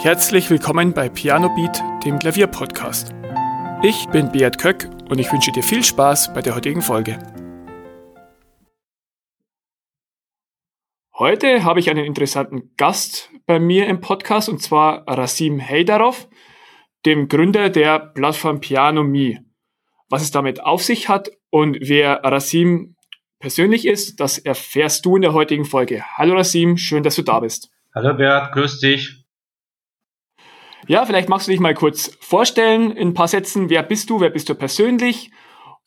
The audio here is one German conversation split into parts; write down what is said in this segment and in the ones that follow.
Herzlich willkommen bei Piano Beat, dem Klavierpodcast. Ich bin Beat Köck und ich wünsche dir viel Spaß bei der heutigen Folge. Heute habe ich einen interessanten Gast bei mir im Podcast und zwar Rasim Heidarov, dem Gründer der Plattform Piano Me. Was es damit auf sich hat und wer Rasim persönlich ist, das erfährst du in der heutigen Folge. Hallo Rasim, schön, dass du da bist. Hallo Beat, grüß dich. Ja, vielleicht magst du dich mal kurz vorstellen in ein paar Sätzen. Wer bist du? Wer bist du persönlich?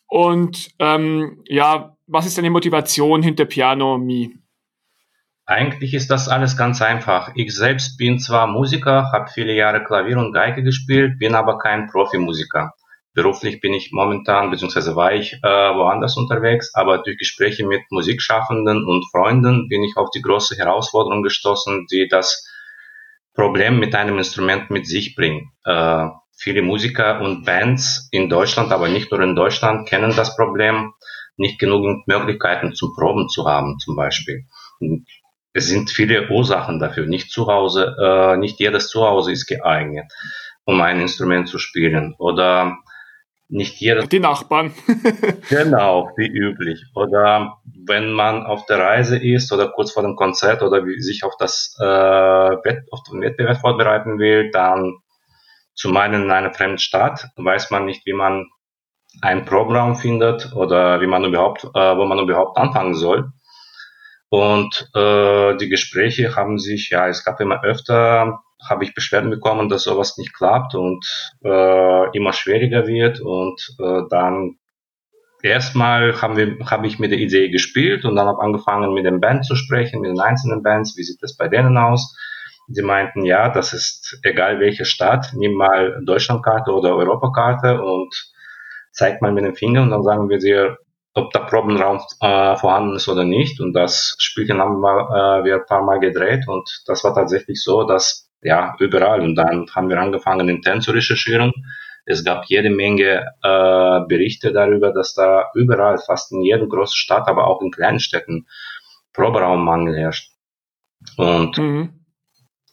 Und ähm, ja, was ist deine Motivation hinter Piano Me? Eigentlich ist das alles ganz einfach. Ich selbst bin zwar Musiker, habe viele Jahre Klavier und Geige gespielt, bin aber kein Profimusiker. Beruflich bin ich momentan, beziehungsweise war ich äh, woanders unterwegs, aber durch Gespräche mit Musikschaffenden und Freunden bin ich auf die große Herausforderung gestoßen, die das Problem mit einem Instrument mit sich bringen. Äh, viele Musiker und Bands in Deutschland, aber nicht nur in Deutschland, kennen das Problem, nicht genügend Möglichkeiten zum Proben zu haben, zum Beispiel. Es sind viele Ursachen dafür. Nicht zu Hause, äh, nicht jedes Zuhause ist geeignet, um ein Instrument zu spielen. Oder nicht jeder. Die Nachbarn. genau, wie üblich. Oder wenn man auf der Reise ist oder kurz vor dem Konzert oder sich auf das äh, Wett, auf den Wettbewerb vorbereiten will, dann zu meinen in einer fremden Stadt weiß man nicht, wie man ein Programm findet oder wie man überhaupt, äh, wo man überhaupt anfangen soll. Und äh, die Gespräche haben sich, ja, es gab immer öfter habe ich Beschwerden bekommen, dass sowas nicht klappt und äh, immer schwieriger wird. Und äh, dann erstmal haben wir, habe ich mit der Idee gespielt und dann habe angefangen mit den Bands zu sprechen, mit den einzelnen Bands, wie sieht das bei denen aus? Sie meinten, ja, das ist egal welche Stadt, nimm mal Deutschlandkarte oder Europakarte und zeig mal mit dem Finger und dann sagen wir dir, ob der Probenraum äh, vorhanden ist oder nicht. Und das Spielchen haben wir, äh, wir ein paar Mal gedreht und das war tatsächlich so, dass ja, überall. Und dann haben wir angefangen, intern zu recherchieren. Es gab jede Menge äh, Berichte darüber, dass da überall, fast in jeder großen Stadt, aber auch in kleinen Städten, Proberaummangel herrscht. Und mhm.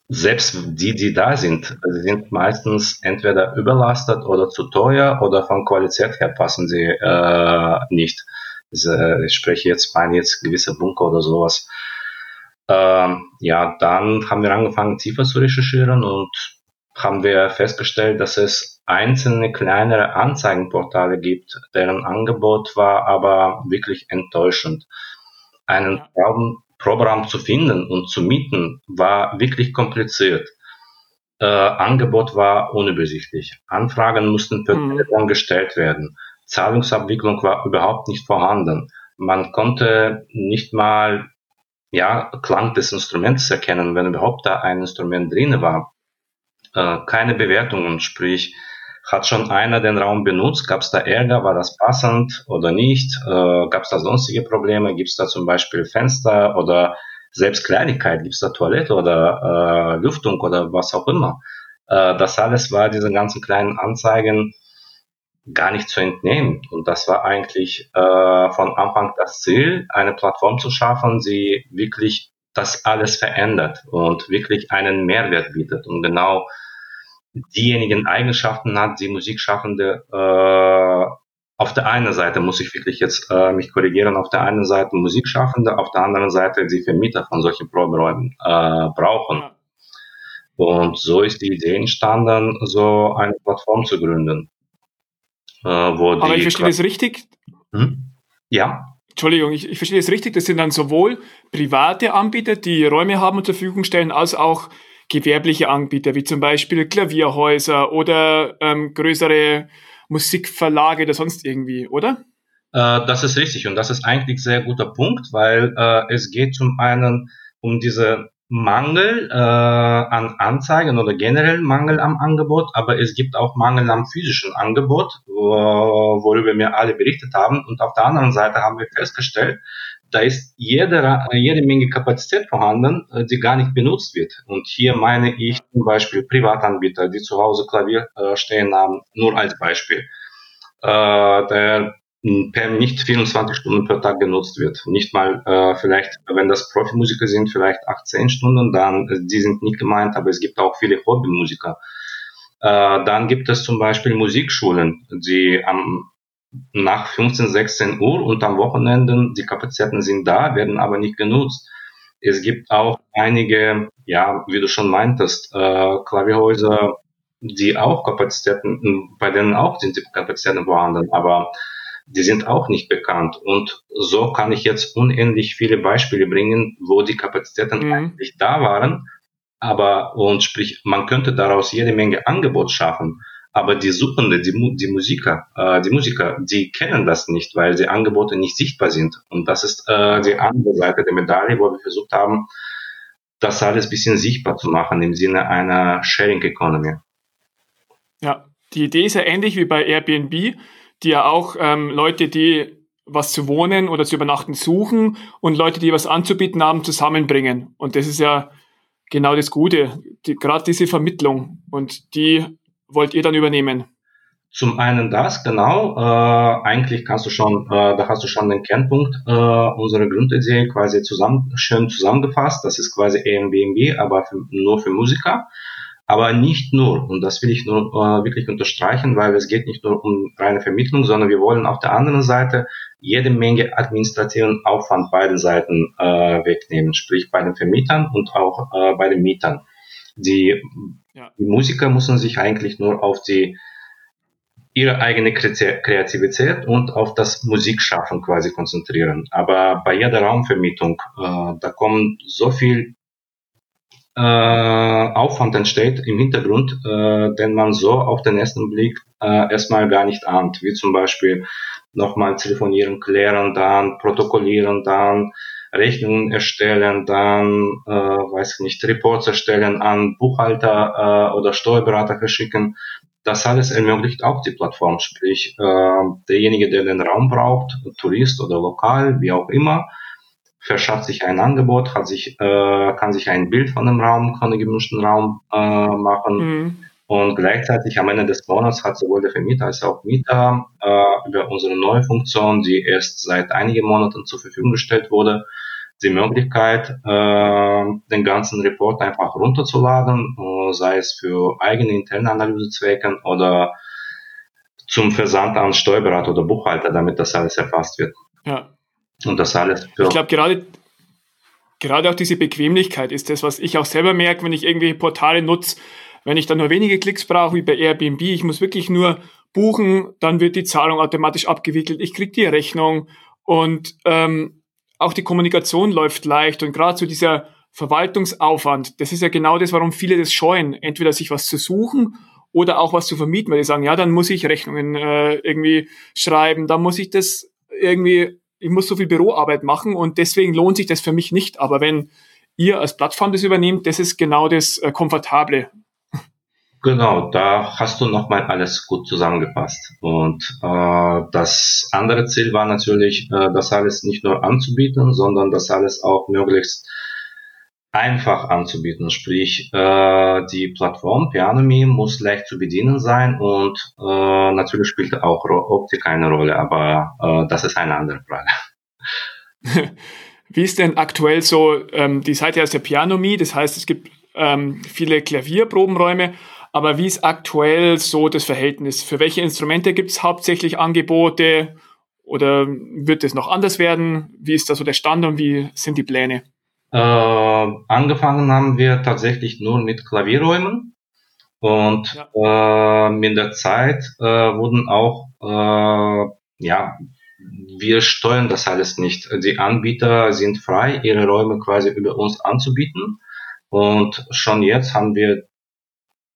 selbst die, die da sind, sind meistens entweder überlastet oder zu teuer oder von Qualität her passen sie äh, nicht. Ich spreche jetzt, meine jetzt gewisse Bunker oder sowas. Ähm, ja, dann haben wir angefangen tiefer zu recherchieren und haben wir festgestellt, dass es einzelne kleinere Anzeigenportale gibt, deren Angebot war aber wirklich enttäuschend. Einen Programm zu finden und zu mieten war wirklich kompliziert. Äh, Angebot war unübersichtlich. Anfragen mussten per mhm. Telefon gestellt werden. Zahlungsabwicklung war überhaupt nicht vorhanden. Man konnte nicht mal ja, Klang des Instruments erkennen, wenn überhaupt da ein Instrument drin war. Äh, keine Bewertungen, sprich, hat schon einer den Raum benutzt, gab es da Ärger, war das passend oder nicht, äh, gab es da sonstige Probleme, gibt es da zum Beispiel Fenster oder selbst Kleinigkeit, gibt es da Toilette oder äh, Lüftung oder was auch immer. Äh, das alles war diese ganzen kleinen Anzeigen gar nicht zu entnehmen. Und das war eigentlich äh, von Anfang das Ziel, eine Plattform zu schaffen, die wirklich das alles verändert und wirklich einen Mehrwert bietet und genau diejenigen Eigenschaften hat, die Musikschaffende äh, auf der einen Seite muss ich wirklich jetzt äh, mich korrigieren, auf der einen Seite Musikschaffende, auf der anderen Seite die Vermieter von solchen Proberäumen äh, brauchen. Und so ist die Idee entstanden, so eine Plattform zu gründen. Äh, Aber ich verstehe das richtig. Hm? Ja. Entschuldigung, ich, ich verstehe das richtig. Das sind dann sowohl private Anbieter, die Räume haben und zur Verfügung stellen, als auch gewerbliche Anbieter, wie zum Beispiel Klavierhäuser oder ähm, größere Musikverlage oder sonst irgendwie, oder? Äh, das ist richtig und das ist eigentlich ein sehr guter Punkt, weil äh, es geht zum einen um diese Mangel äh, an Anzeigen oder generell Mangel am Angebot, aber es gibt auch Mangel am physischen Angebot, wo, worüber wir alle berichtet haben. Und auf der anderen Seite haben wir festgestellt, da ist jede, jede Menge Kapazität vorhanden, äh, die gar nicht benutzt wird. Und hier meine ich zum Beispiel Privatanbieter, die zu Hause Klavier äh, stehen haben, nur als Beispiel. Äh, der per nicht 24 Stunden per Tag genutzt wird. Nicht mal äh, vielleicht, wenn das Profimusiker sind, vielleicht 18 Stunden, dann äh, die sind nicht gemeint, aber es gibt auch viele Hobbymusiker. Äh, dann gibt es zum Beispiel Musikschulen, die am nach 15, 16 Uhr und am Wochenenden, die Kapazitäten sind da, werden aber nicht genutzt. Es gibt auch einige, ja, wie du schon meintest, äh, Klavierhäuser, die auch Kapazitäten, bei denen auch sind die Kapazitäten vorhanden, aber die sind auch nicht bekannt. Und so kann ich jetzt unendlich viele Beispiele bringen, wo die Kapazitäten mhm. eigentlich da waren. Aber, und sprich, man könnte daraus jede Menge Angebot schaffen. Aber die Suchende, die, die Musiker, äh, die Musiker, die kennen das nicht, weil die Angebote nicht sichtbar sind. Und das ist äh, die andere Seite der Medaille, wo wir versucht haben, das alles bisschen sichtbar zu machen im Sinne einer Sharing Economy. Ja, die Idee ist ja ähnlich wie bei Airbnb die ja auch ähm, Leute, die was zu wohnen oder zu übernachten suchen und Leute, die was anzubieten haben, zusammenbringen. Und das ist ja genau das Gute, die, gerade diese Vermittlung. Und die wollt ihr dann übernehmen. Zum einen das, genau. Äh, eigentlich kannst du schon, äh, da hast du schon den Kernpunkt äh, unserer Grundidee quasi zusammen, schön zusammengefasst. Das ist quasi Airbnb, aber für, nur für Musiker. Aber nicht nur, und das will ich nur äh, wirklich unterstreichen, weil es geht nicht nur um reine Vermittlung, sondern wir wollen auf der anderen Seite jede Menge administrativen Aufwand beiden Seiten äh, wegnehmen, sprich bei den Vermietern und auch äh, bei den Mietern. Die, ja. die Musiker müssen sich eigentlich nur auf die ihre eigene Kreativität und auf das Musikschaffen quasi konzentrieren. Aber bei jeder Raumvermietung, äh, da kommen so viel äh, Aufwand entsteht im Hintergrund, äh, den man so auf den ersten Blick äh, erstmal gar nicht ahnt, wie zum Beispiel nochmal telefonieren, klären, dann protokollieren, dann Rechnungen erstellen, dann, äh, weiß ich nicht, Reports erstellen, an Buchhalter äh, oder Steuerberater verschicken. Das alles ermöglicht auch die Plattform, sprich äh, derjenige, der den Raum braucht, Tourist oder lokal, wie auch immer, verschafft sich ein Angebot, hat sich, äh, kann sich ein Bild von dem Raum, von dem gemischten Raum äh, machen. Mhm. Und gleichzeitig am Ende des Monats hat sowohl der Vermieter als auch Mieter äh, über unsere neue Funktion, die erst seit einigen Monaten zur Verfügung gestellt wurde, die Möglichkeit, äh, den ganzen Report einfach runterzuladen, äh, sei es für eigene interne Analysezwecke oder zum Versand an Steuerberater oder Buchhalter, damit das alles erfasst wird. Ja, und das alles für. Ich glaube, gerade, gerade auch diese Bequemlichkeit ist das, was ich auch selber merke, wenn ich irgendwelche Portale nutze. Wenn ich dann nur wenige Klicks brauche, wie bei Airbnb, ich muss wirklich nur buchen, dann wird die Zahlung automatisch abgewickelt. Ich kriege die Rechnung und ähm, auch die Kommunikation läuft leicht und gerade so dieser Verwaltungsaufwand, das ist ja genau das, warum viele das scheuen, entweder sich was zu suchen oder auch was zu vermieten, weil die sagen, ja, dann muss ich Rechnungen äh, irgendwie schreiben, dann muss ich das irgendwie ich muss so viel Büroarbeit machen und deswegen lohnt sich das für mich nicht. Aber wenn ihr als Plattform das übernehmt, das ist genau das äh, Komfortable. Genau, da hast du nochmal alles gut zusammengefasst. Und äh, das andere Ziel war natürlich, äh, das alles nicht nur anzubieten, sondern das alles auch möglichst einfach anzubieten. Sprich, äh, die Plattform Pianomi muss leicht zu bedienen sein und äh, natürlich spielt auch Optik eine Rolle, aber äh, das ist eine andere Frage. Wie ist denn aktuell so, ähm, die Seite heißt ja Pianomi, das heißt, es gibt ähm, viele Klavierprobenräume, aber wie ist aktuell so das Verhältnis? Für welche Instrumente gibt es hauptsächlich Angebote oder wird es noch anders werden? Wie ist da so der Stand und wie sind die Pläne? Äh, angefangen haben wir tatsächlich nur mit Klavierräumen und ja. äh, mit der Zeit äh, wurden auch, äh, ja, wir steuern das alles nicht. Die Anbieter sind frei, ihre Räume quasi über uns anzubieten und schon jetzt haben wir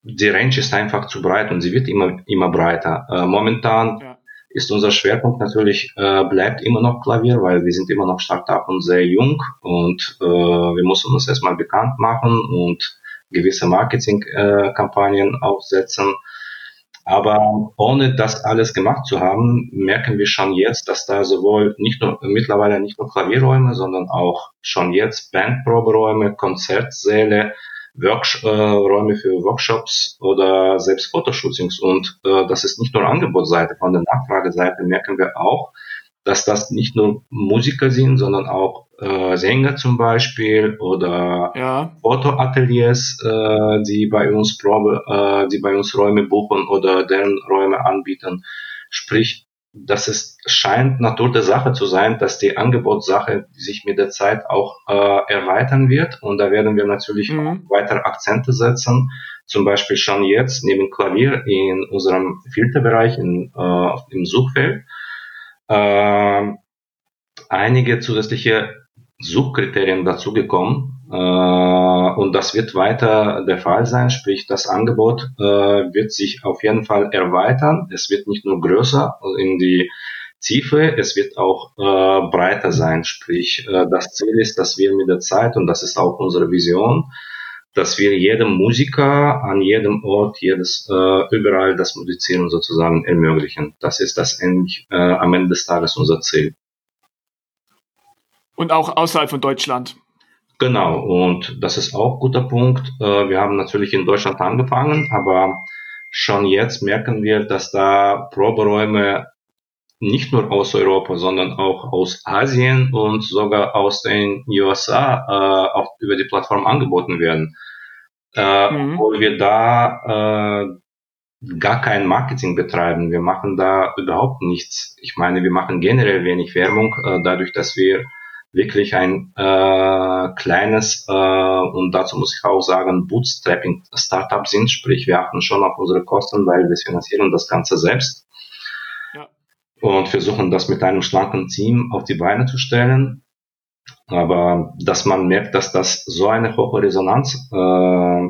die Range ist einfach zu breit und sie wird immer immer breiter. Äh, momentan ja ist unser Schwerpunkt natürlich, äh, bleibt immer noch Klavier, weil wir sind immer noch Startup und sehr jung und äh, wir müssen uns erstmal bekannt machen und gewisse Marketingkampagnen äh, aufsetzen. Aber ohne das alles gemacht zu haben, merken wir schon jetzt, dass da sowohl nicht nur mittlerweile nicht nur Klavierräume, sondern auch schon jetzt Bandproberäume, Konzertsäle, Worksh äh, Räume für Workshops oder selbst Fotoshootings. Und äh, das ist nicht nur Angebotsseite, von der Nachfrageseite merken wir auch, dass das nicht nur Musiker sind, sondern auch äh, Sänger zum Beispiel oder ja. Fotoateliers, äh, die bei uns Probe, äh, die bei uns Räume buchen oder deren Räume anbieten. Sprich, dass es scheint Natur der Sache zu sein, dass die Angebotssache sich mit der Zeit auch äh, erweitern wird. Und da werden wir natürlich mhm. weitere Akzente setzen. Zum Beispiel schon jetzt neben Klavier in unserem Filterbereich in, äh, im Suchfeld äh, einige zusätzliche Suchkriterien dazugekommen. Äh, und das wird weiter der Fall sein, sprich das Angebot äh, wird sich auf jeden Fall erweitern. Es wird nicht nur größer in die Tiefe, es wird auch äh, breiter sein. Sprich, das Ziel ist, dass wir mit der Zeit, und das ist auch unsere Vision, dass wir jedem Musiker an jedem Ort, jedes überall das Musizieren sozusagen ermöglichen. Das ist das endlich am Ende des Tages unser Ziel. Und auch außerhalb von Deutschland. Genau, und das ist auch ein guter Punkt. Äh, wir haben natürlich in Deutschland angefangen, aber schon jetzt merken wir, dass da Proberäume nicht nur aus Europa, sondern auch aus Asien und sogar aus den USA äh, auch über die Plattform angeboten werden. Äh, mhm. Wo wir da äh, gar kein Marketing betreiben. Wir machen da überhaupt nichts. Ich meine, wir machen generell wenig Werbung, äh, dadurch, dass wir wirklich ein äh, kleines äh, und dazu muss ich auch sagen Bootstrapping Startup sind, sprich wir achten schon auf unsere Kosten, weil wir finanzieren das Ganze selbst ja. und versuchen das mit einem schlanken Team auf die Beine zu stellen. Aber dass man merkt, dass das so eine hohe Resonanz äh,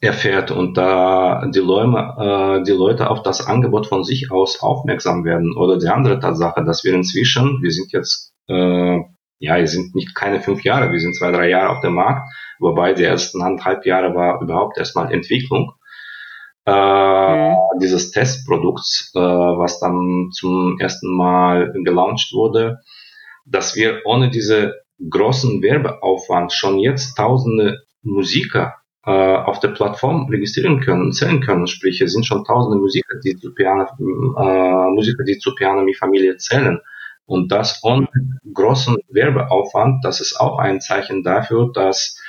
erfährt und da die, Leute, äh, die Leute auf das Angebot von sich aus aufmerksam werden. Oder die andere Tatsache, dass wir inzwischen, wir sind jetzt äh, ja, wir sind nicht keine fünf Jahre, wir sind zwei, drei Jahre auf dem Markt, wobei die ersten anderthalb Jahre war überhaupt erstmal Entwicklung äh, mhm. dieses Testprodukts, äh, was dann zum ersten Mal gelauncht wurde, dass wir ohne diese großen Werbeaufwand schon jetzt tausende Musiker äh, auf der Plattform registrieren können und zählen können. Sprich, es sind schon tausende Musiker, die zu Piano, äh, Musiker, die zu Piano Familie zählen. Und das ohne großen Werbeaufwand, das ist auch ein Zeichen dafür, dass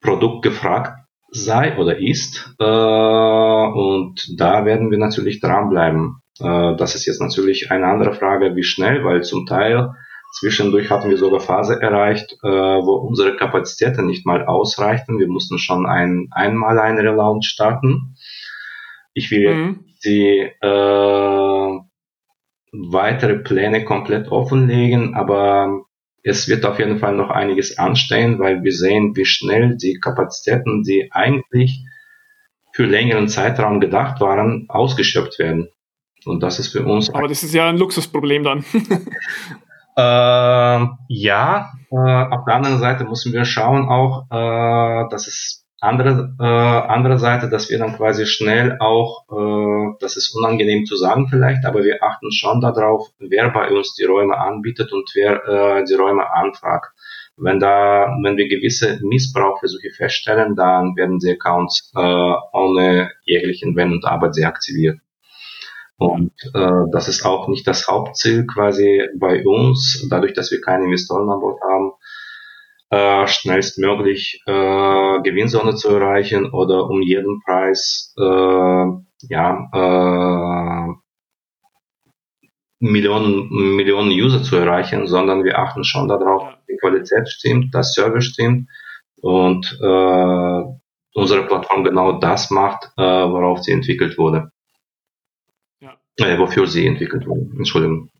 Produkt gefragt sei oder ist. Äh, und da werden wir natürlich dranbleiben. Äh, das ist jetzt natürlich eine andere Frage, wie schnell, weil zum Teil zwischendurch hatten wir sogar Phase erreicht, äh, wo unsere Kapazitäten nicht mal ausreichten. Wir mussten schon ein, einmal einen Relaunch starten. Ich will mhm. die äh, weitere Pläne komplett offenlegen, aber es wird auf jeden Fall noch einiges anstehen, weil wir sehen, wie schnell die Kapazitäten, die eigentlich für längeren Zeitraum gedacht waren, ausgeschöpft werden. Und das ist für uns. Aber das ist ja ein Luxusproblem dann. äh, ja, äh, auf der anderen Seite müssen wir schauen auch, äh, dass es andere, äh, andere Seite, dass wir dann quasi schnell auch, äh, das ist unangenehm zu sagen vielleicht, aber wir achten schon darauf, wer bei uns die Räume anbietet und wer äh, die Räume anfragt. Wenn da, wenn wir gewisse Missbrauchversuche feststellen, dann werden die Accounts äh, ohne jeglichen Wenn und Aber deaktiviert. Und äh, das ist auch nicht das Hauptziel quasi bei uns, dadurch, dass wir keine Investoren an Bord haben, äh, schnellstmöglich äh, Gewinnzone zu erreichen oder um jeden Preis äh, ja äh, Millionen Millionen User zu erreichen, sondern wir achten schon darauf, die Qualität stimmt, das Service stimmt und äh, unsere Plattform genau das macht, äh, worauf sie entwickelt wurde. Ja. Äh, wofür sie entwickelt wurde. Entschuldigung.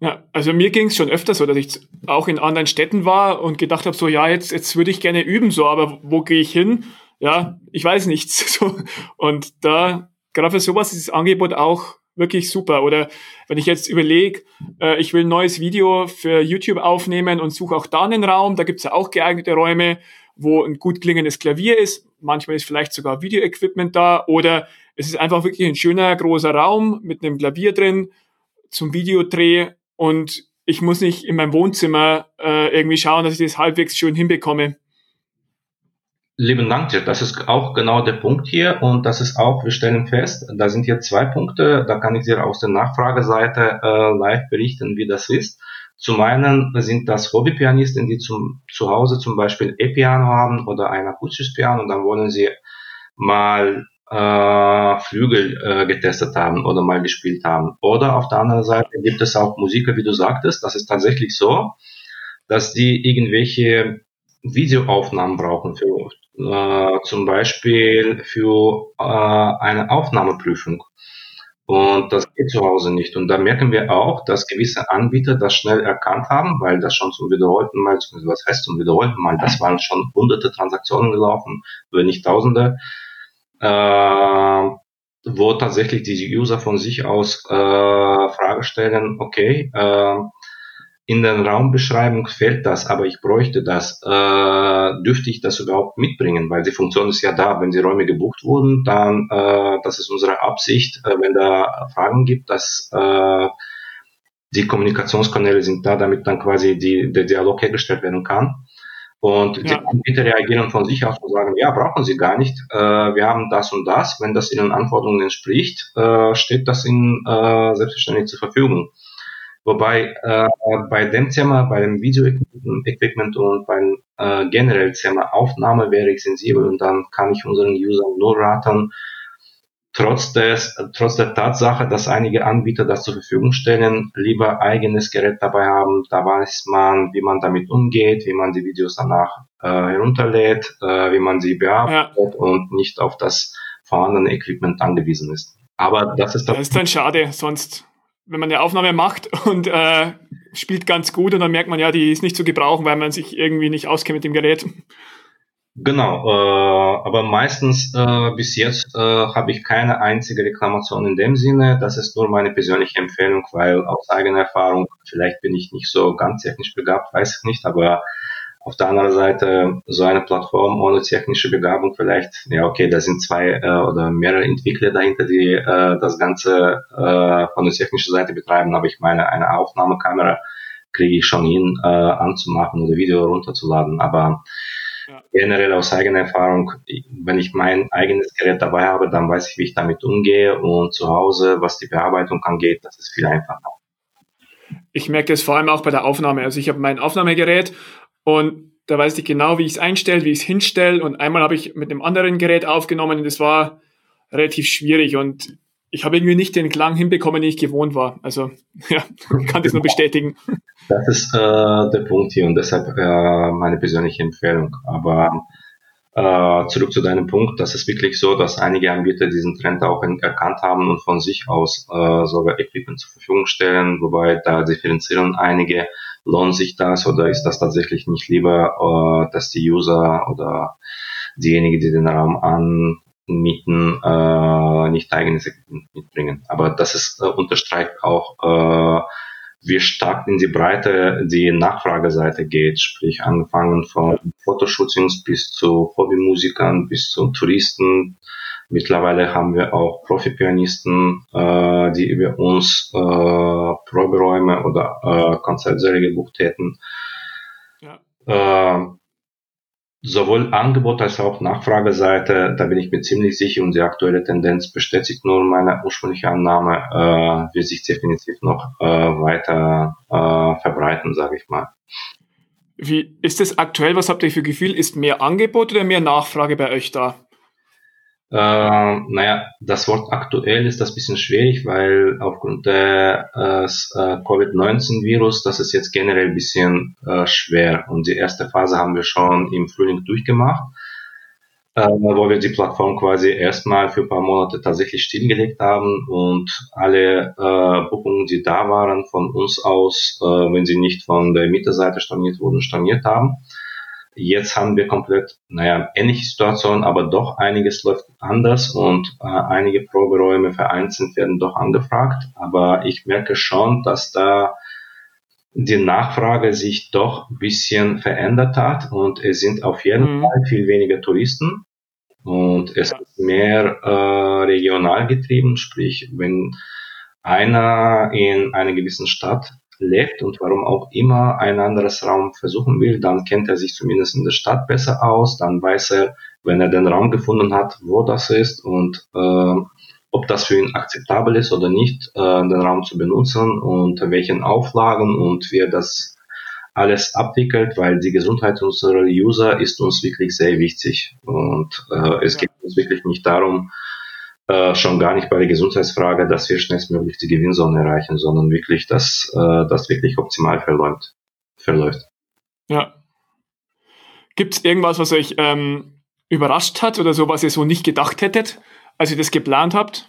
Ja, also mir ging es schon öfter so, dass ich auch in anderen Städten war und gedacht habe, so ja, jetzt, jetzt würde ich gerne üben, so, aber wo gehe ich hin? Ja, ich weiß nichts. So. Und da, gerade für sowas ist das Angebot auch wirklich super. Oder wenn ich jetzt überlege, äh, ich will ein neues Video für YouTube aufnehmen und suche auch da einen Raum, da gibt's ja auch geeignete Räume, wo ein gut klingendes Klavier ist. Manchmal ist vielleicht sogar Videoequipment da oder es ist einfach wirklich ein schöner großer Raum mit einem Klavier drin zum Videodreh und ich muss nicht in meinem Wohnzimmer äh, irgendwie schauen, dass ich das halbwegs schön hinbekomme. Lieben Dank dir. Das ist auch genau der Punkt hier und das ist auch, wir stellen fest, da sind hier zwei Punkte, da kann ich dir aus der Nachfrageseite äh, live berichten, wie das ist. Zum einen sind das Hobbypianisten, die zum, zu Hause zum Beispiel E-Piano haben oder ein akustisches Piano und dann wollen sie mal äh, Flügel äh, getestet haben oder mal gespielt haben. Oder auf der anderen Seite gibt es auch Musiker, wie du sagtest, das ist tatsächlich so, dass die irgendwelche Videoaufnahmen brauchen für äh, zum Beispiel für äh, eine Aufnahmeprüfung. Und das geht zu Hause nicht. Und da merken wir auch, dass gewisse Anbieter das schnell erkannt haben, weil das schon zum wiederholten Mal, was heißt zum wiederholten Mal, das waren schon hunderte Transaktionen gelaufen, wenn nicht tausende, äh, wo tatsächlich die User von sich aus äh, Frage stellen, okay, äh, in der Raumbeschreibung fehlt das, aber ich bräuchte das. Äh, dürfte ich das überhaupt mitbringen? Weil die Funktion ist ja da. Wenn die Räume gebucht wurden, dann, äh, das ist unsere Absicht, äh, wenn da Fragen gibt, dass äh, die Kommunikationskanäle sind da, damit dann quasi die, der Dialog hergestellt werden kann. Und ja. die Anbieter reagieren von sich aus und sagen, ja, brauchen Sie gar nicht. Äh, wir haben das und das. Wenn das Ihren Anforderungen entspricht, äh, steht das Ihnen äh, selbstverständlich zur Verfügung. Wobei äh, bei dem Thema, bei dem Video-Equipment und beim äh, generell Thema Aufnahme wäre ich sensibel und dann kann ich unseren Usern nur raten, trotz des, trotz der Tatsache, dass einige Anbieter das zur Verfügung stellen, lieber eigenes Gerät dabei haben. Da weiß man, wie man damit umgeht, wie man die Videos danach äh, herunterlädt, äh, wie man sie bearbeitet ja. und nicht auf das vorhandene Equipment angewiesen ist. Aber das ist das. Das ist dann schade, sonst wenn man eine Aufnahme macht und äh, spielt ganz gut und dann merkt man ja, die ist nicht zu gebrauchen, weil man sich irgendwie nicht auskennt mit dem Gerät. Genau, äh, aber meistens äh, bis jetzt äh, habe ich keine einzige Reklamation in dem Sinne. Das ist nur meine persönliche Empfehlung, weil aus eigener Erfahrung, vielleicht bin ich nicht so ganz technisch begabt, weiß ich nicht, aber auf der anderen Seite so eine Plattform ohne technische Begabung vielleicht, ja okay, da sind zwei äh, oder mehrere Entwickler dahinter, die äh, das Ganze äh, von der technischen Seite betreiben, aber ich meine, eine Aufnahmekamera kriege ich schon hin, äh, anzumachen oder Video runterzuladen, aber ja. generell aus eigener Erfahrung, wenn ich mein eigenes Gerät dabei habe, dann weiß ich, wie ich damit umgehe und zu Hause, was die Bearbeitung angeht, das ist viel einfacher. Ich merke es vor allem auch bei der Aufnahme. Also ich habe mein Aufnahmegerät und da weiß ich genau, wie ich es einstelle, wie ich es hinstelle. Und einmal habe ich mit einem anderen Gerät aufgenommen und das war relativ schwierig und ich habe irgendwie nicht den Klang hinbekommen, den ich gewohnt war. Also ja, kann das nur bestätigen. Das ist äh, der Punkt hier und deshalb äh, meine persönliche Empfehlung. Aber äh, zurück zu deinem Punkt, das ist wirklich so, dass einige Anbieter diesen Trend auch erkannt haben und von sich aus äh, sogar Equipment zur Verfügung stellen, wobei da differenzieren einige lohnt sich das oder ist das tatsächlich nicht lieber, äh, dass die User oder diejenigen, die den Raum anmieten, äh, nicht eigenes Equipment mitbringen. Aber das ist, äh, unterstreicht auch, äh, wie stark in die Breite die Nachfrageseite geht, sprich angefangen von Fotoshootings bis zu Hobbymusikern, bis zu Touristen, Mittlerweile haben wir auch Profi-Pianisten, äh, die über uns äh, Proberäume oder äh, Konzertsäle gebucht hätten. Ja. Äh, sowohl Angebot als auch Nachfrageseite, da bin ich mir ziemlich sicher und die aktuelle Tendenz bestätigt nur meine ursprüngliche Annahme, äh, wird sich definitiv noch äh, weiter äh, verbreiten, sage ich mal. Wie ist das aktuell? Was habt ihr für Gefühl? Ist mehr Angebot oder mehr Nachfrage bei euch da? Äh, naja, das Wort aktuell ist das bisschen schwierig, weil aufgrund des äh, Covid-19-Virus, das ist jetzt generell ein bisschen äh, schwer. Und die erste Phase haben wir schon im Frühling durchgemacht, äh, wo wir die Plattform quasi erstmal für ein paar Monate tatsächlich stillgelegt haben und alle äh, Buchungen, die da waren, von uns aus, äh, wenn sie nicht von der Mieterseite storniert wurden, storniert haben. Jetzt haben wir komplett, naja, ähnliche Situation, aber doch einiges läuft anders und äh, einige Proberäume vereinzelt werden doch angefragt. Aber ich merke schon, dass da die Nachfrage sich doch ein bisschen verändert hat und es sind auf jeden mhm. Fall viel weniger Touristen und es ist mehr äh, regional getrieben, sprich, wenn einer in einer gewissen Stadt lebt und warum auch immer ein anderes Raum versuchen will, dann kennt er sich zumindest in der Stadt besser aus, dann weiß er, wenn er den Raum gefunden hat, wo das ist und äh, ob das für ihn akzeptabel ist oder nicht, äh, den Raum zu benutzen und welchen Auflagen und wie er das alles abwickelt, weil die Gesundheit unserer User ist uns wirklich sehr wichtig und äh, es ja. geht uns wirklich nicht darum, äh, schon gar nicht bei der Gesundheitsfrage, dass wir schnellstmöglich die Gewinnzone erreichen, sondern wirklich, dass äh, das wirklich optimal verläuft. verläuft. Ja. Gibt es irgendwas, was euch ähm, überrascht hat oder so, was ihr so nicht gedacht hättet, als ihr das geplant habt?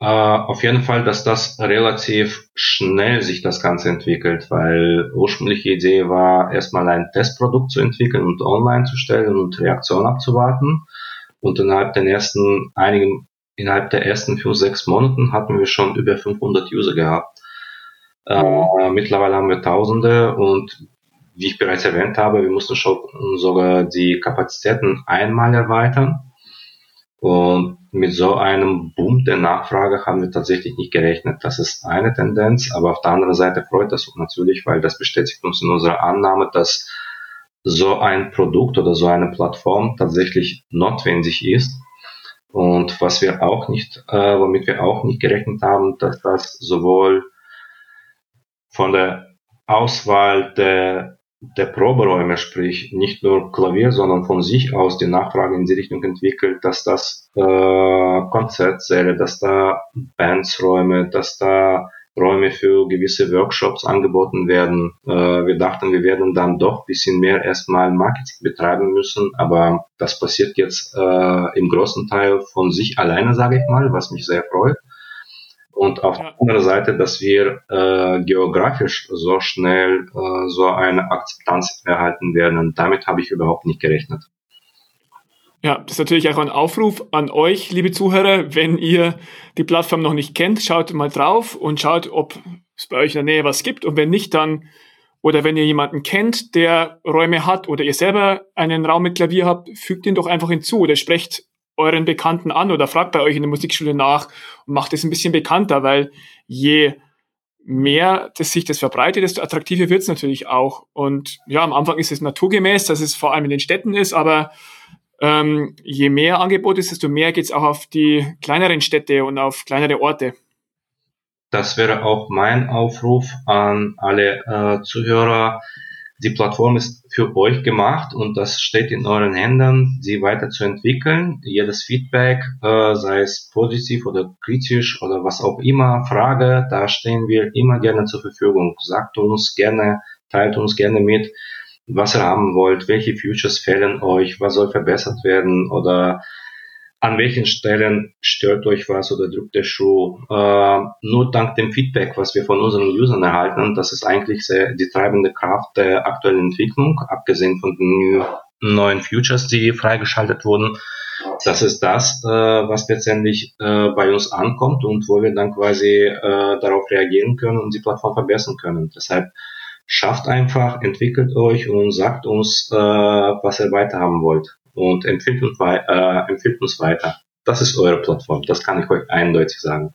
Uh, auf jeden Fall, dass das relativ schnell sich das Ganze entwickelt, weil ursprüngliche Idee war, erstmal ein Testprodukt zu entwickeln und online zu stellen und Reaktion abzuwarten. Und innerhalb der ersten einigen, innerhalb der ersten fünf, sechs Monaten hatten wir schon über 500 User gehabt. Uh, mittlerweile haben wir Tausende und wie ich bereits erwähnt habe, wir mussten schon sogar die Kapazitäten einmal erweitern. Und mit so einem Boom der Nachfrage haben wir tatsächlich nicht gerechnet. Das ist eine Tendenz, aber auf der anderen Seite freut das uns natürlich, weil das bestätigt uns in unserer Annahme, dass so ein Produkt oder so eine Plattform tatsächlich notwendig ist. Und was wir auch nicht, äh, womit wir auch nicht gerechnet haben, dass das sowohl von der Auswahl der der Proberäume, sprich nicht nur Klavier, sondern von sich aus die Nachfrage in die Richtung entwickelt, dass das äh, Konzertsäle, dass da Bandsräume, dass da Räume für gewisse Workshops angeboten werden. Äh, wir dachten, wir werden dann doch bisschen mehr erstmal Marketing betreiben müssen, aber das passiert jetzt äh, im großen Teil von sich alleine, sage ich mal, was mich sehr freut und auf der anderen Seite, dass wir äh, geografisch so schnell äh, so eine Akzeptanz erhalten werden. Und damit habe ich überhaupt nicht gerechnet. Ja, das ist natürlich auch ein Aufruf an euch, liebe Zuhörer. Wenn ihr die Plattform noch nicht kennt, schaut mal drauf und schaut, ob es bei euch in der Nähe was gibt. Und wenn nicht, dann, oder wenn ihr jemanden kennt, der Räume hat oder ihr selber einen Raum mit Klavier habt, fügt ihn doch einfach hinzu oder sprecht euren Bekannten an oder fragt bei euch in der Musikschule nach und macht es ein bisschen bekannter, weil je mehr das sich das verbreitet, desto attraktiver wird es natürlich auch. Und ja, am Anfang ist es naturgemäß, dass es vor allem in den Städten ist, aber ähm, je mehr Angebot ist, desto mehr geht es auch auf die kleineren Städte und auf kleinere Orte. Das wäre auch mein Aufruf an alle äh, Zuhörer, die Plattform ist für euch gemacht und das steht in euren Händen, sie weiterzuentwickeln. Jedes Feedback, äh, sei es positiv oder kritisch oder was auch immer, Frage, da stehen wir immer gerne zur Verfügung. Sagt uns gerne, teilt uns gerne mit, was ihr haben wollt, welche Futures fehlen euch, was soll verbessert werden oder an welchen Stellen stört euch was oder drückt der Schuh. Äh, nur dank dem Feedback, was wir von unseren Usern erhalten, das ist eigentlich sehr die treibende Kraft der aktuellen Entwicklung, abgesehen von den neuen Futures, die freigeschaltet wurden. Das ist das, äh, was letztendlich äh, bei uns ankommt und wo wir dann quasi äh, darauf reagieren können und die Plattform verbessern können. Deshalb schafft einfach, entwickelt euch und sagt uns, äh, was ihr weiter haben wollt und empfiehlt uns, äh, empfiehlt uns weiter. Das ist eure Plattform, das kann ich euch eindeutig sagen.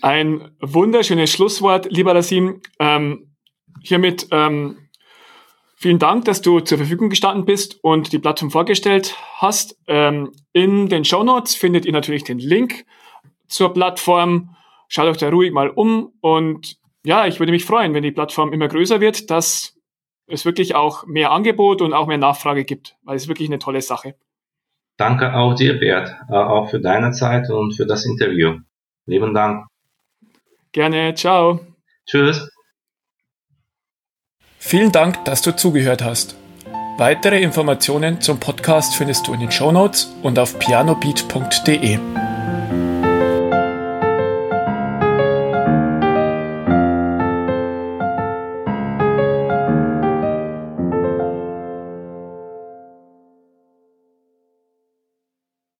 Ein wunderschönes Schlusswort, lieber Rasim. Ähm, hiermit ähm, vielen Dank, dass du zur Verfügung gestanden bist und die Plattform vorgestellt hast. Ähm, in den Show Notes findet ihr natürlich den Link zur Plattform. Schaut euch da ruhig mal um und ja, ich würde mich freuen, wenn die Plattform immer größer wird, dass es wirklich auch mehr Angebot und auch mehr Nachfrage gibt, weil es wirklich eine tolle Sache. Danke auch dir, Bert, äh, auch für deine Zeit und für das Interview. Lieben Dank. Gerne, ciao. Tschüss. Vielen Dank, dass du zugehört hast. Weitere Informationen zum Podcast findest du in den Show Notes und auf pianobeat.de.